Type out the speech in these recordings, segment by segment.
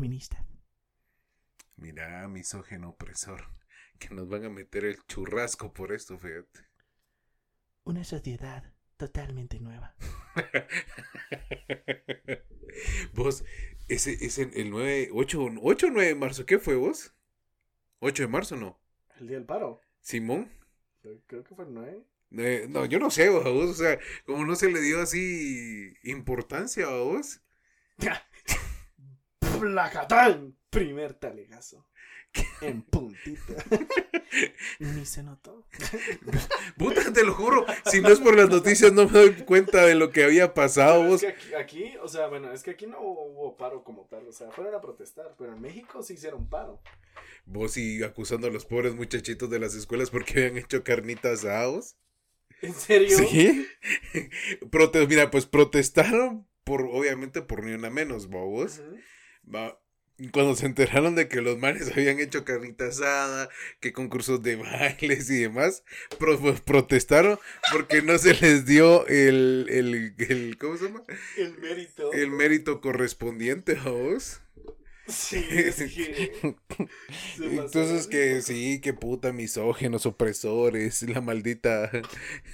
feministas. Mira, misógeno opresor. Que nos van a meter el churrasco por esto, fíjate. Una sociedad totalmente nueva. vos, ese, ese, el 9, 8, 8 o 9 de marzo, ¿qué fue vos? ¿8 de marzo no? El día del paro. ¿Simón? Creo que fue el 9. Eh, no, yo no sé, vos, o sea, como no se le dio así importancia a vos. ¡Placatán! Primer talegazo. En puntita. Ni se notó. Puta, te lo juro. Si no es por las noticias, no me doy cuenta de lo que había pasado. Vos. Es que aquí, aquí, o sea, bueno, es que aquí no hubo paro como tal. O sea, fueron a protestar. Pero en México sí hicieron paro. Vos y acusando a los pobres muchachitos de las escuelas porque habían hecho carnitas asados. ¿En serio? Sí. Prote mira, pues protestaron por, obviamente, por ni una menos, bobos. Va cuando se enteraron de que los manes habían hecho carnita asada, que concursos de bailes y demás, pues, protestaron porque no se les dio el, el, el, ¿cómo se llama? El mérito. El mérito correspondiente a vos. Sí, Entonces que sí, que puta misógenos, opresores, la maldita...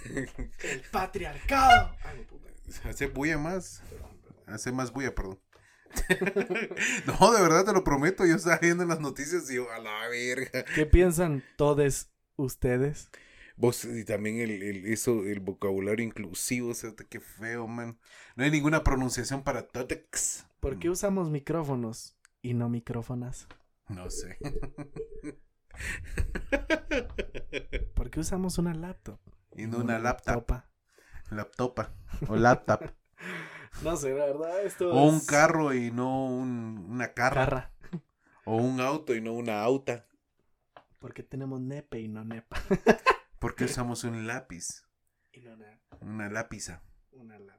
El patriarcado. Hace bulla más. Hace más bulla, perdón. no, de verdad te lo prometo. Yo estaba viendo las noticias y yo, a la verga. ¿Qué piensan todos ustedes? Vos, y también el, el, eso, el vocabulario inclusivo, o sea, qué feo, man. No hay ninguna pronunciación para totex. ¿Por qué usamos micrófonos y no micrófonas? No sé. ¿Por qué usamos una laptop? Y no una laptop. Laptopa. O laptop. No sé, la verdad, esto O un carro y no un, una carra. O un auto y no una auta. Porque tenemos nepe y no nepa. Porque usamos un lápiz. Y no una... Una lápiza. Una lápiz.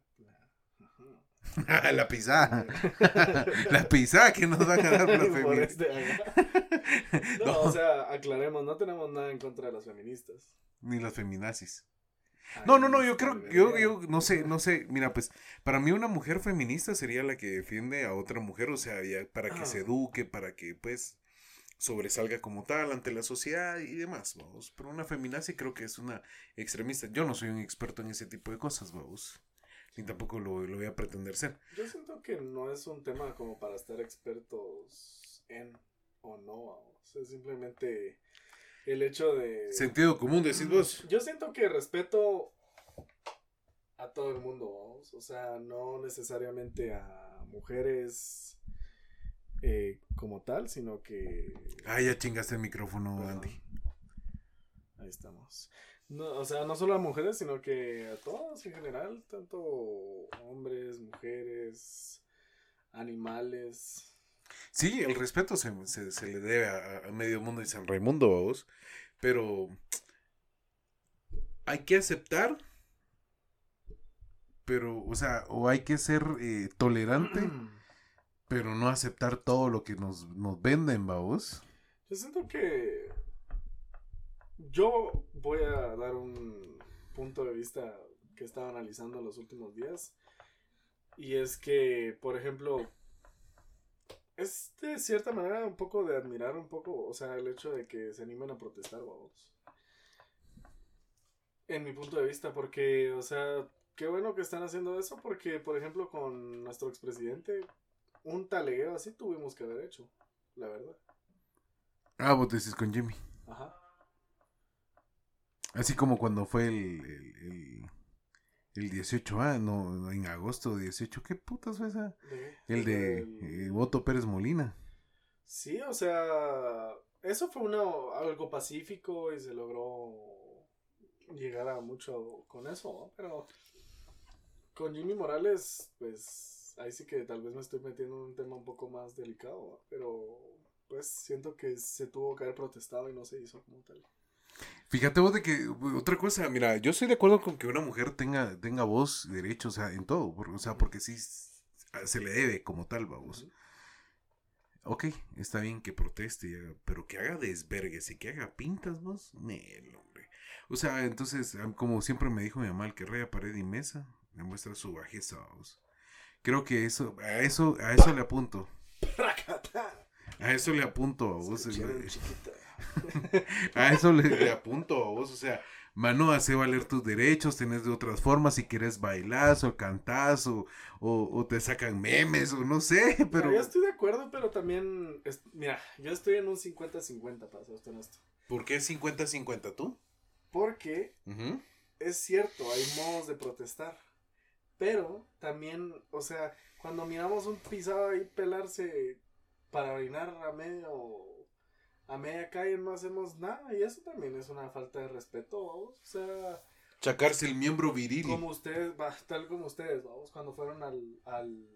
la pizza. la pizza que nos va a ganar feministas. no, no, o sea, aclaremos, no tenemos nada en contra de las feministas. Ni las feminazis. No, no, no, yo creo, yo, yo no sé, no sé, mira, pues para mí una mujer feminista sería la que defiende a otra mujer, o sea, ya para que se eduque, para que pues sobresalga como tal ante la sociedad y demás, vamos. Pero una feminazi creo que es una extremista. Yo no soy un experto en ese tipo de cosas, vamos. Ni tampoco lo, lo voy a pretender ser. Yo siento que no es un tema como para estar expertos en o no, vamos. Es simplemente el hecho de... Sentido común, decís vos. Yo siento que respeto a todo el mundo. O sea, no necesariamente a mujeres eh, como tal, sino que... Ah, ya chingaste el micrófono, Andy. Ahí estamos. No, o sea, no solo a mujeres, sino que a todos en general, tanto hombres, mujeres, animales. Sí, el respeto se, se, le debe a, medio mundo y San Raimundo, vos. Pero hay que aceptar, pero, o sea, o hay que ser eh, tolerante, pero no aceptar todo lo que nos, nos venden, vos. Yo siento que yo voy a dar un punto de vista que he estado analizando en los últimos días. Y es que, por ejemplo, es de cierta manera un poco de admirar un poco, o sea, el hecho de que se animen a protestar, vamos. En mi punto de vista, porque, o sea, qué bueno que están haciendo eso, porque, por ejemplo, con nuestro expresidente, un talegueo así tuvimos que haber hecho, la verdad. Ah, vos decís con Jimmy. Ajá. Así como cuando fue el, el, el 18, ah, no, en agosto 18, ¿qué putas fue esa? el de eh, Voto Pérez Molina. Sí, o sea, eso fue una, algo pacífico y se logró llegar a mucho con eso, ¿no? Pero con Jimmy Morales, pues ahí sí que tal vez me estoy metiendo en un tema un poco más delicado, ¿no? pero pues siento que se tuvo que haber protestado y no se hizo como tal. Fíjate vos de que otra cosa, mira, yo estoy de acuerdo con que una mujer tenga, tenga voz, derechos, o sea, en todo, o sea, porque sí se le debe como tal, vamos. Ok, está bien que proteste, pero que haga desvergues y que haga pintas, vos, el hombre. O sea, entonces, como siempre me dijo mi mamá, el que raya pared y mesa, demuestra su bajeza, vos. Creo que eso, a eso, a eso le apunto. A eso le apunto a vos. A eso le, le apunto a vos. O sea, mano, hace valer tus derechos, tenés de otras formas. Si quieres bailas o cantás o, o, o te sacan memes o no sé, Pero... yo estoy de acuerdo, pero también. es- mira, yo estoy en un 50-50 para ser honesto. ¿Por qué 50-50 tú? Porque es cierto, hay modos de protestar. Pero también, o sea, cuando miramos un pisado ahí pelarse para orinar a medio a media calle no hacemos nada y eso también es una falta de respeto, vamos. O sea, Sacarse el miembro viril. como ustedes, tal como ustedes, vamos, cuando fueron al, al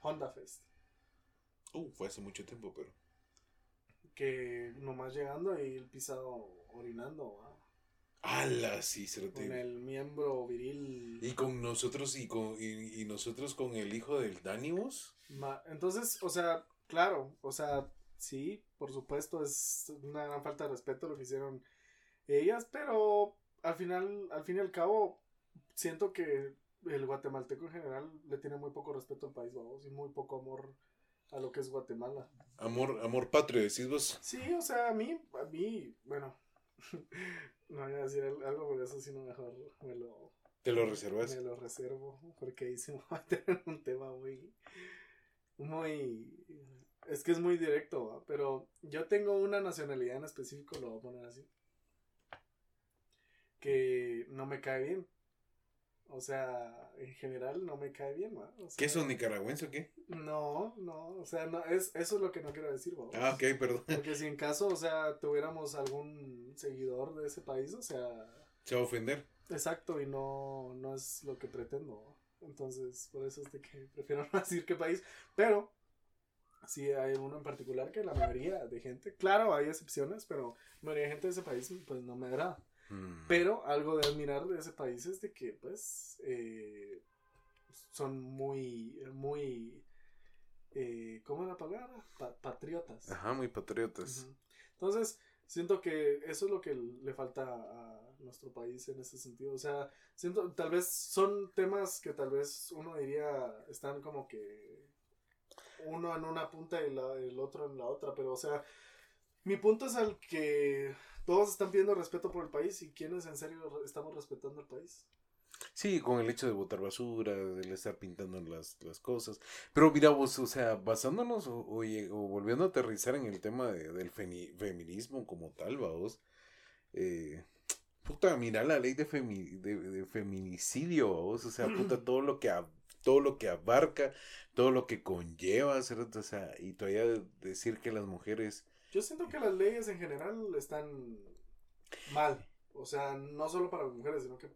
Honda Fest, Uh, fue hace mucho tiempo, pero... que nomás llegando y el pisado orinando, ¿va? ¡Hala! Sí, se lo con el miembro viril. Y con nosotros y con y, y nosotros con el hijo del Danibus. Ma- Entonces, o sea, claro, o sea, sí, por supuesto, es una gran falta de respeto lo que hicieron ellas, pero al final, al fin y al cabo, siento que el guatemalteco en general le tiene muy poco respeto al país, vamos, y muy poco amor a lo que es Guatemala. Amor, amor patrio, decís vos. Sí, o sea, a mí, a mí, bueno, no voy a decir al- algo, pero eso sí no mejor me lo, Te lo reservas. me lo reservo porque ahí se me va a en un tema muy muy es que es muy directo ¿va? pero yo tengo una nacionalidad en específico lo voy a poner así que no me cae bien o sea en general no me cae bien ¿va? O sea, ¿Qué son nicaragüense o qué? no no o sea no es eso es lo que no quiero decir ¿va? Ah, ok, perdón. porque si en caso o sea tuviéramos algún seguidor de ese país o sea Se va a ofender. Exacto, y no, no es lo que pretendo. Entonces, por eso es de que prefiero no decir qué país. Pero, sí hay uno en particular que la mayoría de gente, claro, hay excepciones, pero la mayoría de gente de ese país, pues no me agrada. Mm. Pero algo de admirar de ese país es de que, pues, eh, son muy, muy, eh, ¿cómo es la palabra? Pa- patriotas. Ajá, muy patriotas. Entonces, siento que eso es lo que le falta a nuestro país en ese sentido. O sea, siento, tal vez son temas que tal vez uno diría están como que uno en una punta y la- el otro en la otra, pero o sea, mi punto es al que todos están pidiendo respeto por el país y quienes en serio estamos respetando el país. Sí, con el hecho de botar basura, de estar pintando las, las cosas. Pero mira vos, o sea, basándonos o, o volviendo a aterrizar en el tema de- del feni- feminismo como tal, vamos. Eh, puta, mira la ley de, femi- de, de feminicidio, vos. O sea, puta, todo lo que ab- todo lo que abarca, todo lo que conlleva, ¿cierto? O sea, y todavía de- decir que las mujeres... Yo siento que las leyes en general están mal. O sea, no solo para las mujeres, sino que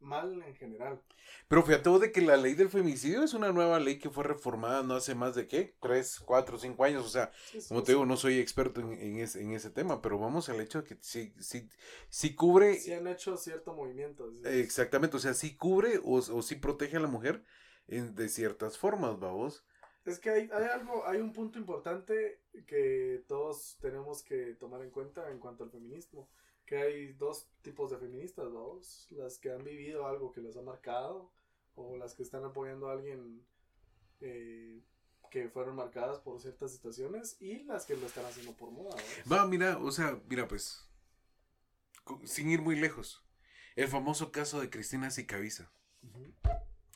mal en general. Pero fíjate vos de que la ley del feminicidio es una nueva ley que fue reformada no hace más de qué, tres, cuatro, cinco años, o sea, Sí, sí, como sí. te digo, no soy experto en, en ese, en ese tema, pero vamos al hecho de que sí, sí, sí cubre, Sí han hecho cierto movimiento. exactamente, o sea, sí cubre o, o sí protege a la mujer en, de ciertas formas, vamos. Es que hay, hay algo, hay un punto importante que todos tenemos que tomar en cuenta en cuanto al feminismo. Que hay dos tipos de feministas, dos, las que han vivido algo que les ha marcado, o las que están apoyando a alguien eh, que fueron marcadas por ciertas situaciones, y las que lo están haciendo por moda. Va, mira, o sea, mira, pues, sin ir muy lejos, el famoso caso de Cristina Sicaviza. Ujú.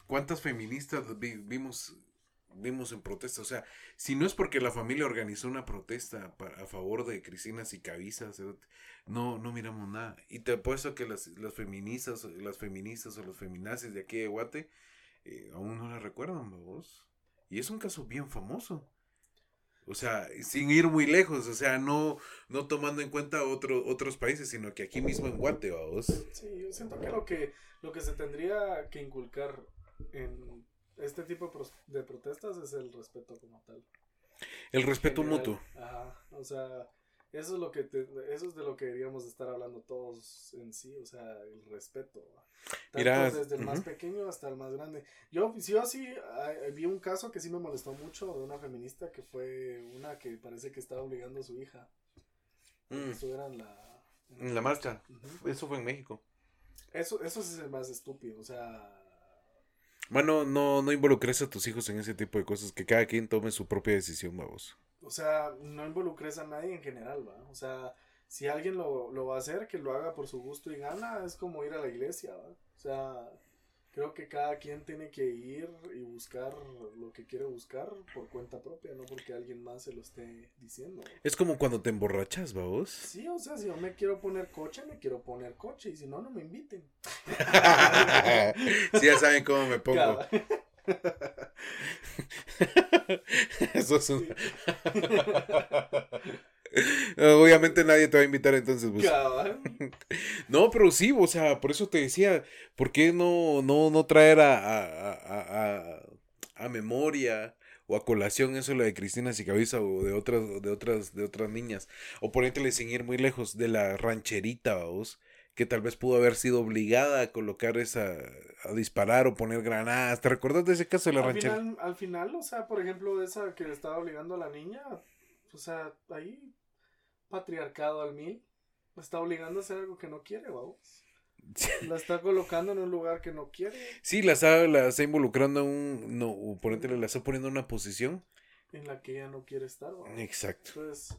¿Cuántas feministas vi- vimos, vimos en protesta? O sea, si no es porque la familia organizó una protesta a favor de Cristina Sicaviza, cerote, no, no miramos nada. Y te apuesto que las, las feministas, las feministas o los feminazis de aquí de Guate eh, aún no la recuerdan, vos. Y es un caso bien famoso. O sea, sin ir muy lejos, o sea, no, no tomando en cuenta otro, otros países, sino que aquí mismo en Guate, vos. Sí, yo siento que lo que lo que se tendría que inculcar en este tipo de, protestas es el respeto como tal. El respeto general. mutuo. Ajá, o sea, eso es lo que te- eso es de lo que deberíamos de estar hablando todos en sí, o sea, el respeto. Tanto Mira, desde el más pequeño hasta el más grande. Yo sí o sí vi un caso que sí me molestó mucho de una feminista que fue una que parece que estaba obligando a su hija a que Mm. estuviera en la En la marcha. Eso fue en México. Eso eso sí es el más estúpido, o sea, Mano, no, no involucres a tus hijos en ese tipo de cosas, que cada quien tome su propia decisión, vamos. O sea, no involucres a nadie en general, ¿va? O sea, si alguien lo, lo va a hacer, que lo haga por su gusto y gana, es como ir a la iglesia, ¿va? O sea, creo que cada quien tiene que ir y buscar lo que quiere buscar por cuenta propia, no porque alguien más se lo esté diciendo. Es como cuando te emborrachas, vamos. Sí, o sea, si yo me quiero poner coche, me quiero poner coche, y si no, no me inviten. sí, ya saben cómo me pongo. Cabal. Eso es un... Obviamente nadie te va a invitar entonces, pues. No, pero sí, o sea, por eso te decía, ¿por qué no, no, no traer a, a, a, a, a memoria o a colación eso lo de Cristina Sicabiza o de otras, de otras, de otras niñas? O ponértele sin ir muy lejos, de la rancherita, vos, que tal vez pudo haber sido obligada a colocar esa, a disparar o poner granadas. ¿Te recuerdas de ese caso de la al rancherita? final, al final, o sea, por ejemplo, esa que le estaba obligando a la niña, o sea, ahí, patriarcado al mil, la está obligando a hacer algo que no quiere, vamos. La está colocando en un lugar que no quiere, Sí, la está, la está involucrando en un, no, o ponértele, la está poniendo en una posición. en la que ella no quiere estar, vamos. Exacto. Entonces,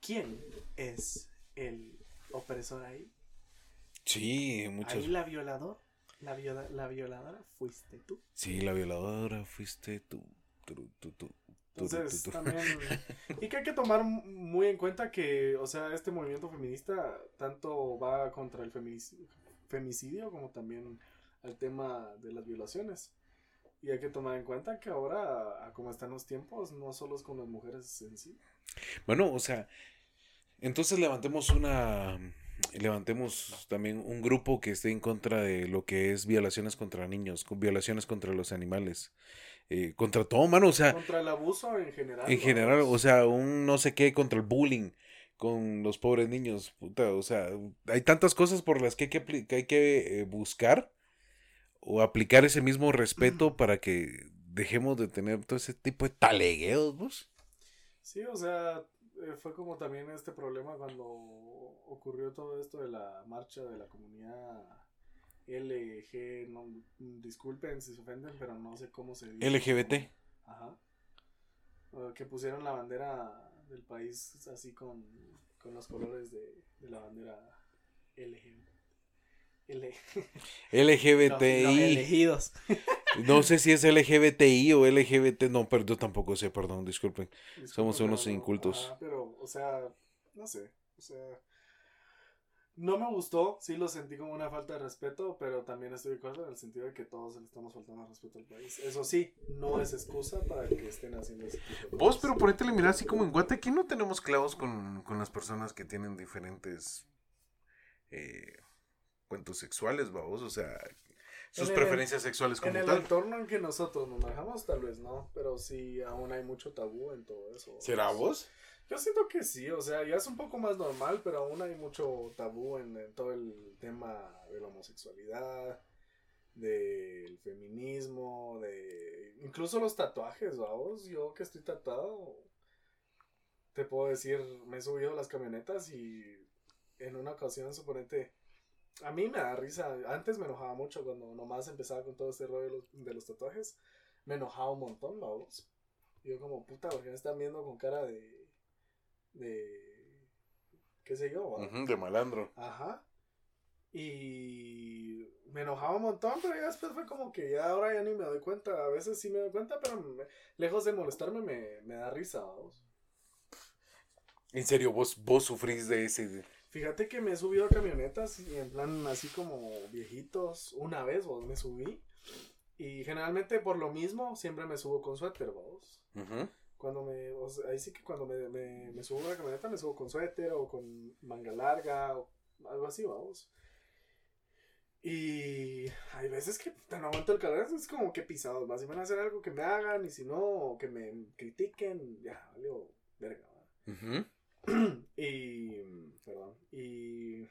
¿quién es el opresor ahí? Sí, muchos. Ahí la violador, la, viola- la violadora fuiste tú. Sí, la violadora fuiste tú, tú, tú, tú, Entonces, tú, tú. también. Y que hay que tomar muy en cuenta que, o sea, este movimiento feminista tanto va contra el femicidio como también al tema de las violaciones. Y hay que tomar en cuenta que ahora, a como están los tiempos, no solo es con las mujeres en sí. Bueno, o sea, entonces levantemos una. Levantemos también un grupo que esté en contra de lo que es violaciones contra niños, violaciones contra los animales, eh, contra todo, mano, o sea, Contra el abuso en general. en general, o sea, un no sé qué contra el bullying con los pobres niños, puta, o sea, hay tantas cosas por las que hay que, apli- que, hay que eh, buscar o aplicar ese mismo respeto para que dejemos de tener todo ese tipo de talegueos, vos. Sí, o sea, eh, fue como también este problema cuando ocurrió todo esto de la marcha de la comunidad LG, no, disculpen si se ofenden, pero no sé cómo se dice. LGBT. Ajá. Que pusieron la bandera del país así con, con los colores de, de la bandera LG. L LGBTI. Los, los elegidos. No sé si es LGBTI o LGBT, no, pero yo tampoco sé, perdón, disculpen. Somos unos incultos. ajá, pero, o sea, no sé. O sea, no me gustó. Sí lo sentí como una falta de respeto, pero también estoy de acuerdo en el sentido de que todos le estamos faltando al respeto al país. Eso sí, no es excusa para que estén haciendo ese tipo de Vos, cosas. pero ponete mirar así como en Guate, aquí no tenemos clavos con, con las personas que tienen diferentes eh, cuentos sexuales, vamos, o sea, sus En el- preferencias sexuales como En el tal. entorno en que nosotros nos manejamos, tal vez no, pero sí aún hay mucho tabú en todo eso. ¿Será vos? Yo siento que sí, o sea, ya es un poco más normal, pero aún hay mucho tabú en, todo el tema de la homosexualidad, del feminismo, de incluso los tatuajes, vamos. Yo que estoy tatuado, te puedo decir, me he subido las camionetas y en una ocasión, suponete, a mí me da risa. Antes me enojaba mucho cuando nomás empezaba con todo este rollo de los, de los tatuajes. Me enojaba un montón, vamos. Yo como, puta, porque me están viendo con cara de... de... qué sé yo, de malandro. Ajá. Y me enojaba un montón, pero ya después fue como que ya ahora ya ni me doy cuenta. A veces sí me doy cuenta, pero me- lejos de molestarme me, me da risa, vamos. En serio, vos, vos sufrís de ese... Fíjate que me he subido a camionetas y en plan así como viejitos. Una vez, vos, me subí. Y generalmente por lo mismo siempre me subo con suéter, vos. Ujú. Cuando me, o sea, ahí sí que cuando me, me, me subo a la camioneta me subo con suéter o con manga larga o algo así, vamos. Y hay veces que no aguanto el calor, es como que pisados, más si van a hacer algo que me hagan y si no, que me critiquen, ya, valió verga, ¿va? Ujú. y, perdón, y...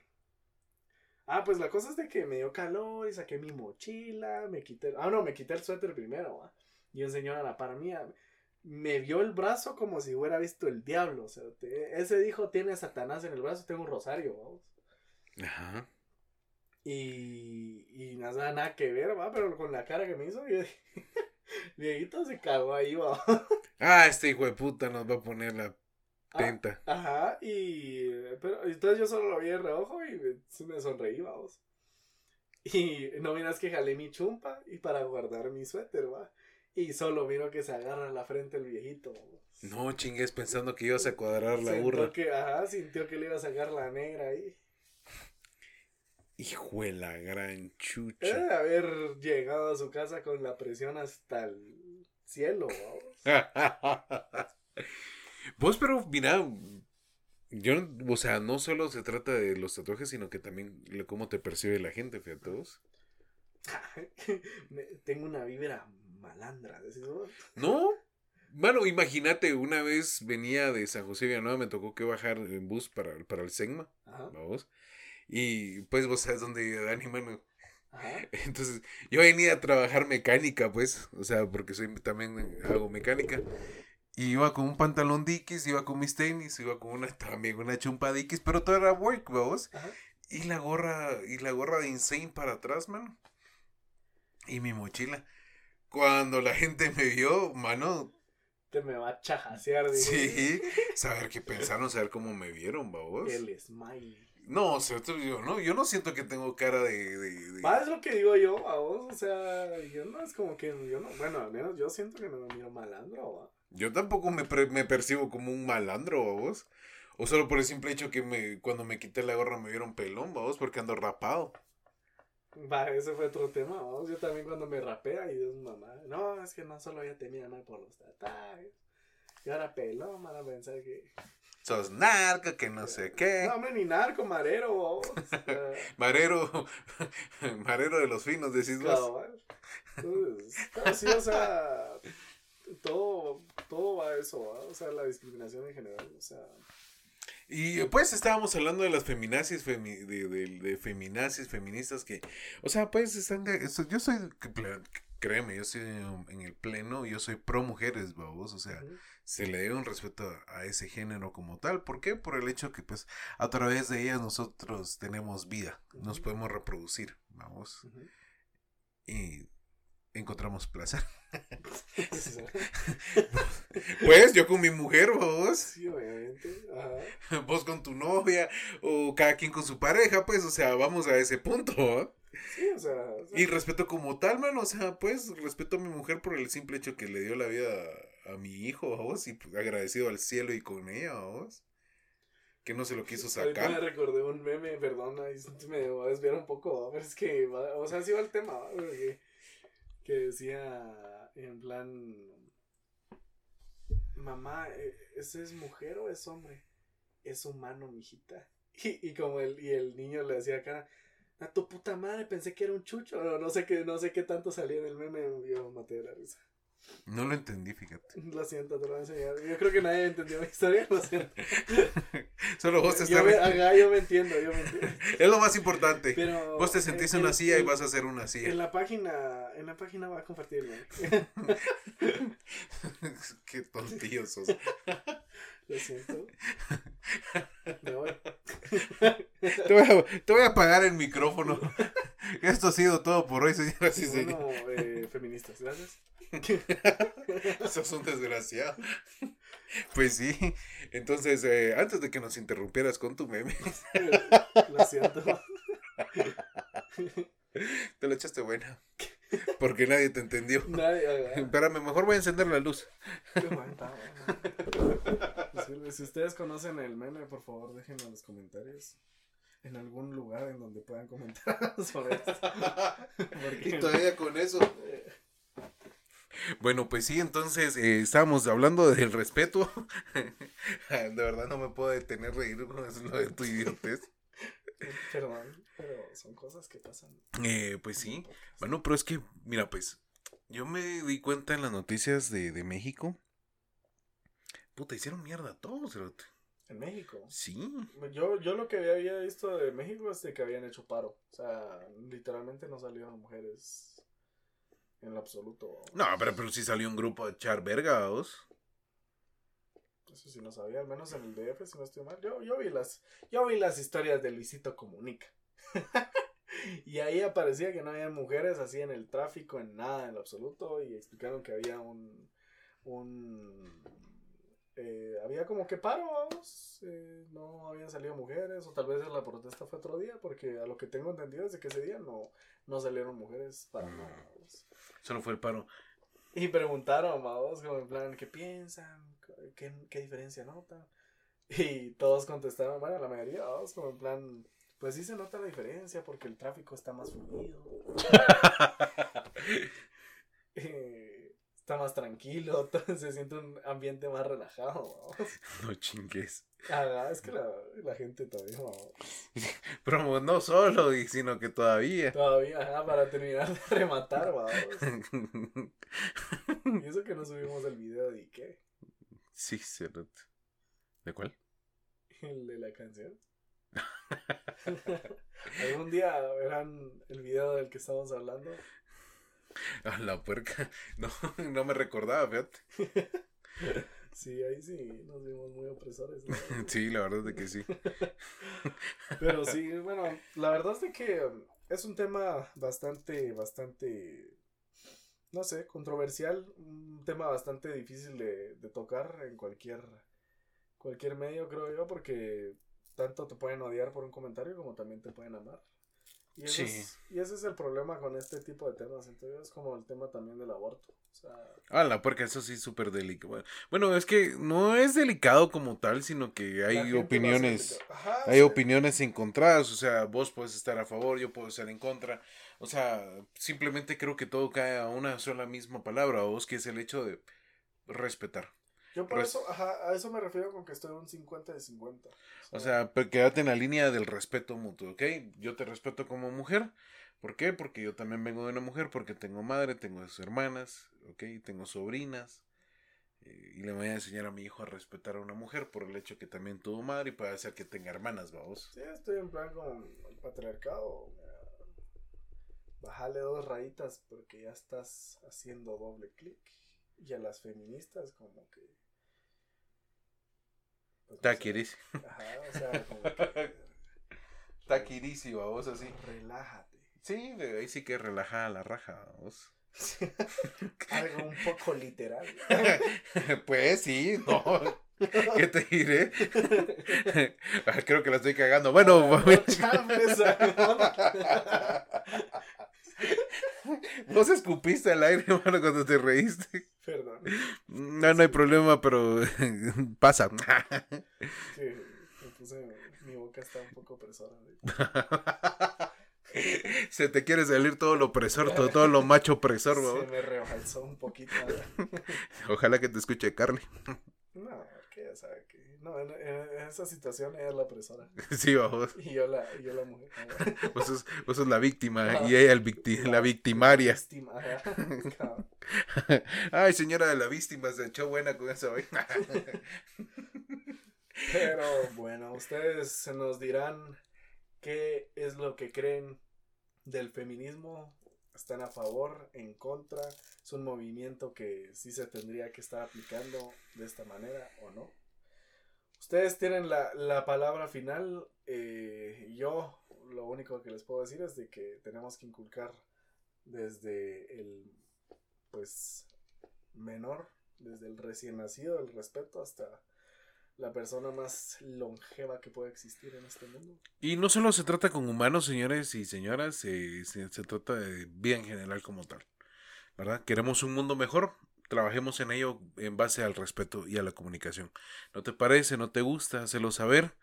Ah, pues la cosa es de que me dio calor y saqué mi mochila, me quité, ah, no, me quité el suéter primero, ¿va? Y un señor a la par mía me vio el brazo como si hubiera visto el diablo, o sea, te- ese dijo, tiene a Satanás en el brazo, tengo un rosario, vamos. Ajá. Y, y nada, nada que ver, va, pero con la cara que me hizo, Dieguito se cagó ahí, va. Ah, este hijo de puta nos va a poner la Ah, tenta. Ajá, y pero entonces yo solo lo vi de reojo y me, me sonreí, vamos. Y no miras que jalé mi chumpa y para guardar mi suéter, va. Y solo miro que se agarra la frente el viejito. No chingues pensando que ibas a cuadrar la burra. que, ajá, sintió que le iba a sacar la negra ahí. Hijo de la gran chucha. de haber llegado a su casa con la presión hasta el cielo. Vos, pero mira, yo, o sea, no solo se trata de los tatuajes, sino que también cómo te percibe la gente, fíjate vos. Tengo una vibra malandra. No, bueno, imagínate, una vez venía de San José Villanueva, me tocó que bajar en bus para, para el Segma, vamos. Y pues vos sabes dónde Dani, mano. ajá. Entonces, yo venía a trabajar mecánica, pues, o sea, porque soy también hago mecánica. Y iba con un pantalón Dickies, iba con mis tenis, iba con una también una chumpa Dickies, pero todo era work, vamos. Ajá. Y la gorra, y la gorra de Insane para atrás, mano. Y mi mochila. Cuando la gente me vio, mano, Te me va a chajasear, dije. sí, saber qué pensaron, saber cómo me vieron, vamos. El smile. No, o sea, yo no, yo no siento que tengo cara de... de- de- Va, es lo que digo yo, a vos, o sea, yo no es como que, yo no, bueno, al menos yo siento que no me miro malandro, va. Yo tampoco me, pre- me percibo como un malandro, vos. O solo por el simple hecho que me, cuando me quité la gorra me vieron pelón, vos, porque ando rapado. Va, ese fue otro tema, vamos, yo también cuando me rapea y Dios mamá, no, es que no solo ya tenía nada por los tatuajes, y ahora pelón, van a pensar que, Sos narca, que no sé qué. no, hombre, ni narco, marero, vos, Marero, marero de los finos, decís vos. cabal. Entonces, pero sí, o sea, todo, todo va a eso, ¿va? o sea, la discriminación en general, o sea, Y pues estábamos hablando de las feminazis, femi- de, de- de feminazis, feministas que, o sea, pues están eso- yo soy, créeme, yo soy en el pleno, yo soy pro mujeres, vamos, o sea, se le debe un respeto a, a ese género como tal. ¿Por qué? Por el hecho que pues a través de ellas nosotros tenemos vida, nos podemos reproducir, vamos, y encontramos placer. Pues yo con mi mujer, vos, Sí. vos con tu novia, o cada quien con su pareja, pues, o sea, vamos a ese punto, ¿va? Sí, o sea. o sea, Y respeto como tal, mano, o sea, pues respeto a mi mujer por el simple hecho que le dio la vida a, a mi hijo, vos, y pues, agradecido al cielo y con ella, vos. Que no se lo quiso Ahorita me sacar. recordé un meme, perdón, ahí me voy a desviar un poco, pero es que, o sea, sí va el tema, que decía en plan, mamá, ¿e- ¿ese es mujer o es hombre? Es humano, mijita. Y, y como el, y el niño le decía acá, a tu puta madre, pensé que era un chucho, no, no sé qué, no sé qué tanto salía en el meme, yo maté de la risa. No lo entendí, fíjate. Lo siento, te lo voy a enseñar. Yo creo que nadie entendió mi historia, lo siento. Solo vos te yo, estás... me, re- ajá, yo me entiendo, yo me entiendo. Es lo más importante. Pero Vos te sentís en en- una silla y vas a hacer una silla. En la página, en la página va a compartirlo. Qué tontillo sos. Lo siento. Me voy. Te voy, a, te voy a apagar el micrófono. Esto ha sido todo por hoy, señoras y señores. Bueno, eh, feministas, gracias. Sos un desgraciado. Pues sí. Entonces, eh, antes de que nos interrumpieras con tu meme, Lo siento. te lo echaste buena. Porque nadie te entendió. Nadie, haga. Espérame, mejor voy a encender la luz. Si ustedes conocen el meme, por favor, déjenlo en los comentarios. En algún lugar en donde puedan comentar sobre esto. Porque- Y todavía con eso. Bueno, pues sí, entonces eh, estábamos hablando del respeto. de verdad no me puedo detener de reír con eso, lo de tu idiotez. Perdón, pero son cosas que pasan. Eh, pues sí. Bueno, pero es que, mira, pues, yo me di cuenta en las noticias de, de México. Puta, hicieron mierda a todos, cerote. En México. Sí. Yo, yo lo que había visto de México es de que habían hecho paro. O sea, literalmente no salieron mujeres en lo absoluto. No, pero, pero sí salió un grupo a echar verga. Eso sí no sabía, al menos en el DF, si no estoy mal. Yo, yo, vi, las, yo vi las historias de Luisito Comunica. y ahí aparecía que no había mujeres así en el tráfico, en nada, en lo absoluto, y explicaron que había un, un eh, había como que paro, vamos, eh, no habían salido mujeres, o tal vez la protesta fue otro día, porque a lo que tengo entendido es de que ese día no, no salieron mujeres para nada. vamos. Solo fue el paro. Y preguntaron, vamos, como en plan, ¿qué piensan? ¿Qué, qué diferencia notan? Y todos contestaron, bueno, la mayoría, vamos, como en plan, pues sí se nota la diferencia porque el tráfico está más fluido. eh, está más tranquilo, se siente un ambiente más relajado, vamos. No chingues. Ah, es que la, la gente todavía, vamos, Pero no solo, sino que todavía. todavía, ajá, para terminar de rematar, vamos. Y eso que no subimos el video de qué, sí, cerote. ¿De cuál? el de la canción. Algún día verán el video del que estamos hablando. Ah, la puerca. No, no me recordaba, fíjate. Sí, ahí sí nos vimos muy opresores. ¿no? Sí, la verdad es de que sí. Pero sí, bueno, la verdad es de que um, es un tema bastante, bastante, no sé, controversial, un tema bastante difícil de, de tocar en cualquier, cualquier medio, creo yo, porque tanto te pueden odiar por un comentario como también te pueden amar. Y, eso Sí. es- y ese es el problema con este tipo de temas, entonces es como el tema también del aborto. O sea, Ah, la puerca, eso sí, súper delicado. Bueno, es que no es delicado como tal, sino que hay opiniones. Ajá, Hay sí. opiniones encontradas, o sea, vos puedes estar a favor, yo puedo estar en contra. O sea, simplemente creo que todo cae a una sola misma palabra, vos, que es el hecho de respetar. Yo por eso, ajá, a eso me refiero con que estoy un 50 de 50. O sea, pero quédate en la línea del respeto mutuo, ¿ok? Yo te respeto como mujer. ¿Por qué? Porque yo también vengo de una mujer, porque tengo madre, tengo sus hermanas, ¿ok? Tengo sobrinas. eh, Y le voy a enseñar a mi hijo a respetar a una mujer por el hecho que también tuvo madre y puede hacer que tenga hermanas, vamos. Sí, estoy en plan con el patriarcado. Bájale dos rayitas porque ya estás haciendo doble clic. Y a las feministas como que... pues, no sé, Taquiris. Ajá, o sea, como que... Taquirisi, vamos, así. Relájate. Sí, de ahí sí que relaja la raja, vamos. Algo un poco literal. pues sí, no. ¿Qué te diré? Ah, Creo que la estoy cagando. Bueno, No amor. vos escupiste al aire, hermano, cuando te reíste. Perdón. No, no hay problema, pero pasa. Sí, me puse, mi boca está un poco opresora. Se te quiere salir todo lo opresor, todo, todo lo macho opresor, Se vamos. me rebalsó un poquito. Ojalá que te escuche Carly. No, que ya sabe que. No, en, esa situación ella es la opresora. Sí, vamos. Y yo la, y yo la mujer. Vos sos, vos sos la víctima y ella el victi- la victimaria. Víctima. Ay, señora de la víctima, se echó buena con esa vaina. Pero bueno, ustedes nos dirán qué es lo que creen del feminismo. ¿Están a favor, en contra? ¿Es un movimiento que sí se tendría que estar aplicando de esta manera o no? Ustedes tienen la, la palabra final. eh, yo lo único que les puedo decir es de que tenemos que inculcar desde el pues menor, desde el recién nacido, el respeto hasta la persona más longeva que puede existir en este mundo. Y no solo se trata con humanos, señores y señoras, eh, se, se trata de vida en general como tal. ¿Verdad? Queremos un mundo mejor, trabajemos en ello en base al respeto y a la comunicación. ¿No te parece? ¿No te gusta? Hacelo saber.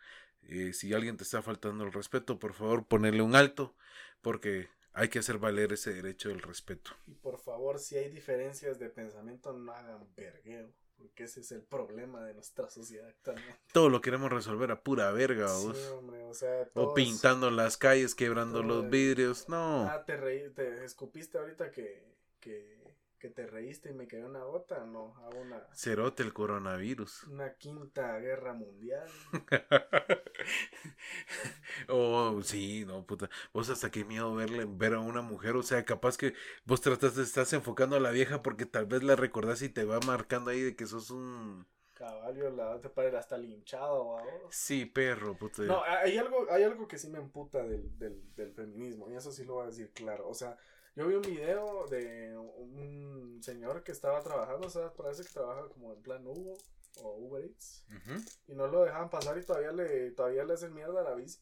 Eh, si alguien te está faltando el respeto, por favor, ponerle un alto, porque hay que hacer valer ese derecho del respeto. Y por favor, si hay diferencias de pensamiento, no hagan vergueo. Porque ese es el problema de nuestra sociedad actualmente. Todo lo queremos resolver a pura verga, Sí, vos. hombre, o sea, O pintando las calles, quebrando los vidrios. No. Ah, te reí, te escupiste ahorita que, que, que te reíste y me cayó una gota. No, hago una, Cerote el coronavirus. una quinta guerra mundial. oh, sí, no, puta. Vos hasta qué miedo verle, ver a una mujer. O sea, capaz que vos tratas de estás enfocando a la vieja porque tal vez la recordás y te va marcando ahí de que sos un. Caballo, la te ir hasta linchado, ¿va? Sí, perro, puta. No, hay algo, hay algo que sí me emputa del, del, del feminismo, y eso sí lo voy a decir claro. O sea, yo vi un video de un señor que estaba trabajando, o sea, parece que trabaja como en plan Uber o Uber Eats, y no lo dejaban pasar y todavía le, todavía le hacen mierda a la bici.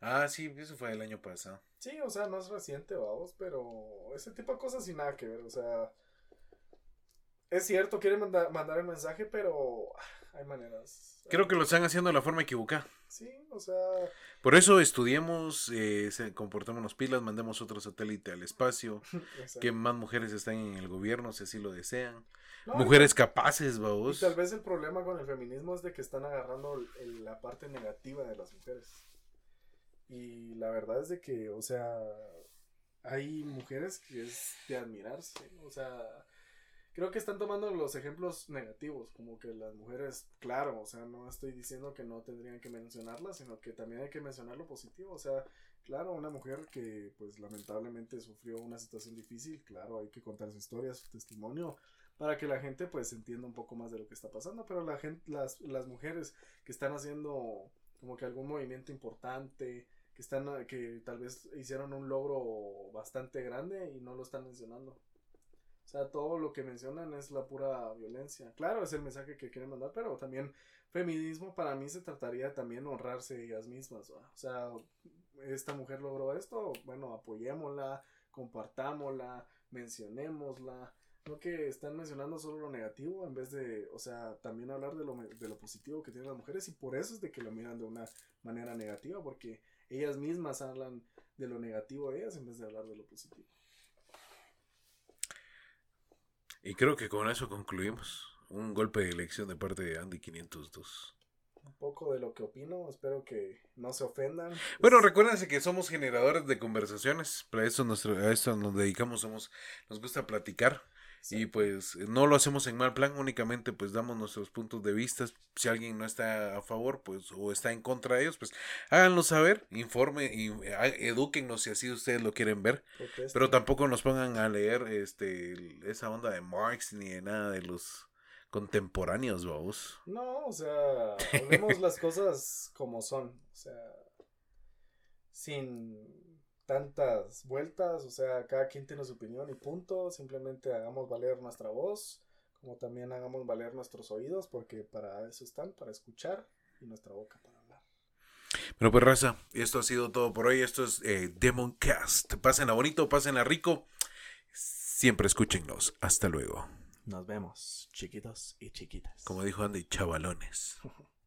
Ah, sí, eso fue el año pasado. Sí, o sea, no es reciente, vamos, pero ese tipo de cosas sin nada que ver, o sea, es cierto, quieren mandar, mandar el mensaje, pero hay maneras. Creo que lo están haciendo de la forma equivocada. Sí, o sea, Por eso estudiemos, eh, comportémonos pilas, mandemos otro satélite al espacio, que más mujeres están en el gobierno si así lo desean. No, Mujeres capaces, Y vamos. tal vez el problema con el feminismo es de que están agarrando el- el- la parte negativa de las mujeres. Y la verdad es de que, o sea, hay mujeres que es de admirarse. O sea, creo que están tomando los ejemplos negativos, como que las mujeres, claro, o sea, no estoy diciendo que no tendrían que mencionarlas, sino que también hay que mencionar lo positivo. O sea, claro, una mujer que pues lamentablemente sufrió una situación difícil, claro, hay que contar su historia, su testimonio, para que la gente pues entienda un poco más de lo que está pasando, pero la gente, las, las mujeres que están haciendo como que algún movimiento importante, que están, que tal vez hicieron un logro bastante grande y no lo están mencionando. O sea, todo lo que mencionan es la pura violencia. Claro, es el mensaje que quieren mandar, pero también feminismo para mí se trataría también honrarse ellas mismas. O sea, esta mujer logró esto, bueno, apoyémosla, compartámosla, mencionémosla. No que están mencionando solo lo negativo en vez de, o sea, también hablar de lo, de lo positivo que tienen las mujeres y por eso es de que lo miran de una manera negativa, porque ellas mismas hablan de lo negativo de ellas en vez de hablar de lo positivo. Y creo que con eso concluimos. Un golpe de elección de parte de Andy 502. Un poco de lo que opino, espero que no se ofendan. Bueno, recuérdense que somos generadores de conversaciones. Para eso, nuestro, a eso nos dedicamos. Somos, nos gusta platicar. Y pues no lo hacemos en mal plan, únicamente pues damos nuestros puntos de vista. Si alguien no está a favor pues o está en contra de ellos, pues háganlo saber, informe y eh, edúquennos si así ustedes lo quieren ver. Pero tampoco nos pongan a leer este esa onda de Marx ni de nada de los contemporáneos, vamos. No, o sea, hablemos las cosas como son. O sea, sin tantas vueltas. O sea, cada quien tiene su opinión y punto. Simplemente hagamos valer nuestra voz. Como también hagamos valer nuestros oídos. Porque para eso están, para escuchar. Y nuestra boca para hablar. Bueno, pues raza, esto ha sido todo por hoy. Esto es eh, Demoncast. Pásenla bonito, pásenla rico. Siempre escúchennos. Hasta luego. Nos vemos, chiquitos y chiquitas. Como dijo Andy, chavalones.